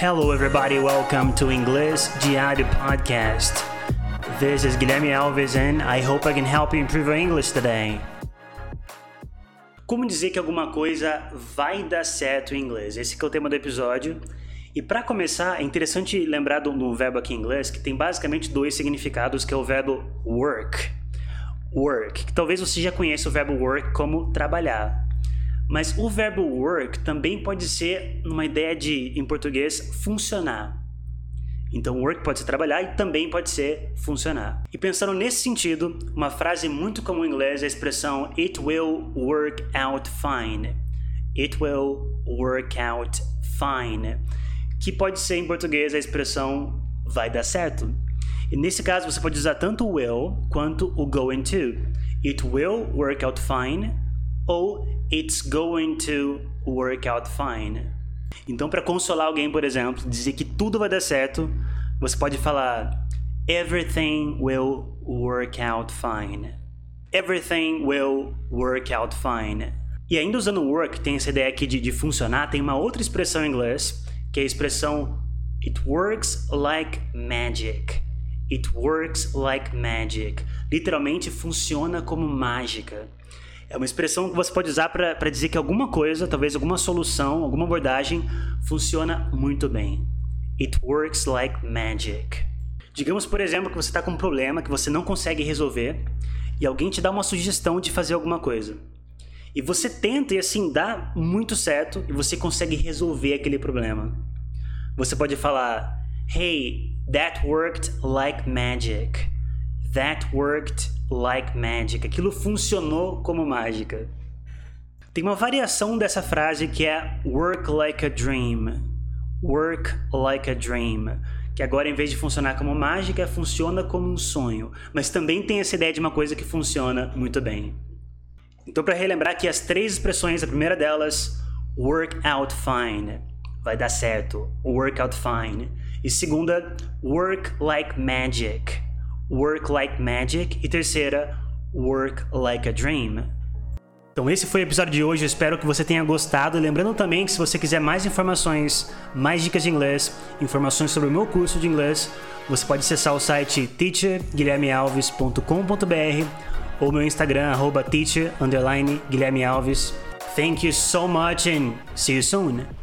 Hello, everybody. Welcome to English Diário Podcast. This is Guilherme Alves, and I hope I can help you improve your English today. Como dizer que alguma coisa vai dar certo em inglês? Esse é o tema do episódio. E para começar, é interessante lembrar do, do verbo aqui em inglês que tem basicamente dois significados, que é o verbo work. Work, que talvez você já conheça o verbo work como trabalhar. Mas o verbo work também pode ser uma ideia de, em português, funcionar. Então, work pode ser trabalhar e também pode ser funcionar. E pensando nesse sentido, uma frase muito comum em inglês é a expressão It will work out fine. It will work out fine. Que pode ser em português a expressão vai dar certo. E nesse caso você pode usar tanto o will quanto o going to. It will work out fine ou it's going to work out fine. Então, para consolar alguém, por exemplo, dizer que tudo vai dar certo, você pode falar everything will work out fine. Everything will work out fine. E ainda usando work, tem essa ideia aqui de, de funcionar, tem uma outra expressão em inglês, que é a expressão it works like magic. It works like magic. Literalmente funciona como mágica. É uma expressão que você pode usar para dizer que alguma coisa, talvez alguma solução, alguma abordagem, funciona muito bem. It works like magic. Digamos, por exemplo, que você está com um problema que você não consegue resolver e alguém te dá uma sugestão de fazer alguma coisa. E você tenta e assim dá muito certo e você consegue resolver aquele problema. Você pode falar: Hey, that worked like magic. That worked like magic. Aquilo funcionou como mágica. Tem uma variação dessa frase que é work like a dream. Work like a dream. Que agora, em vez de funcionar como mágica, funciona como um sonho. Mas também tem essa ideia de uma coisa que funciona muito bem. Então, para relembrar aqui as três expressões, a primeira delas, work out fine. Vai dar certo. Work out fine. E segunda, work like magic Work Like Magic e terceira, Work Like a Dream. Então esse foi o episódio de hoje, espero que você tenha gostado. Lembrando também que se você quiser mais informações, mais dicas de inglês, informações sobre o meu curso de inglês, você pode acessar o site teacherguilhermealves.com.br ou meu Instagram, arroba teacher, Thank you so much and see you soon!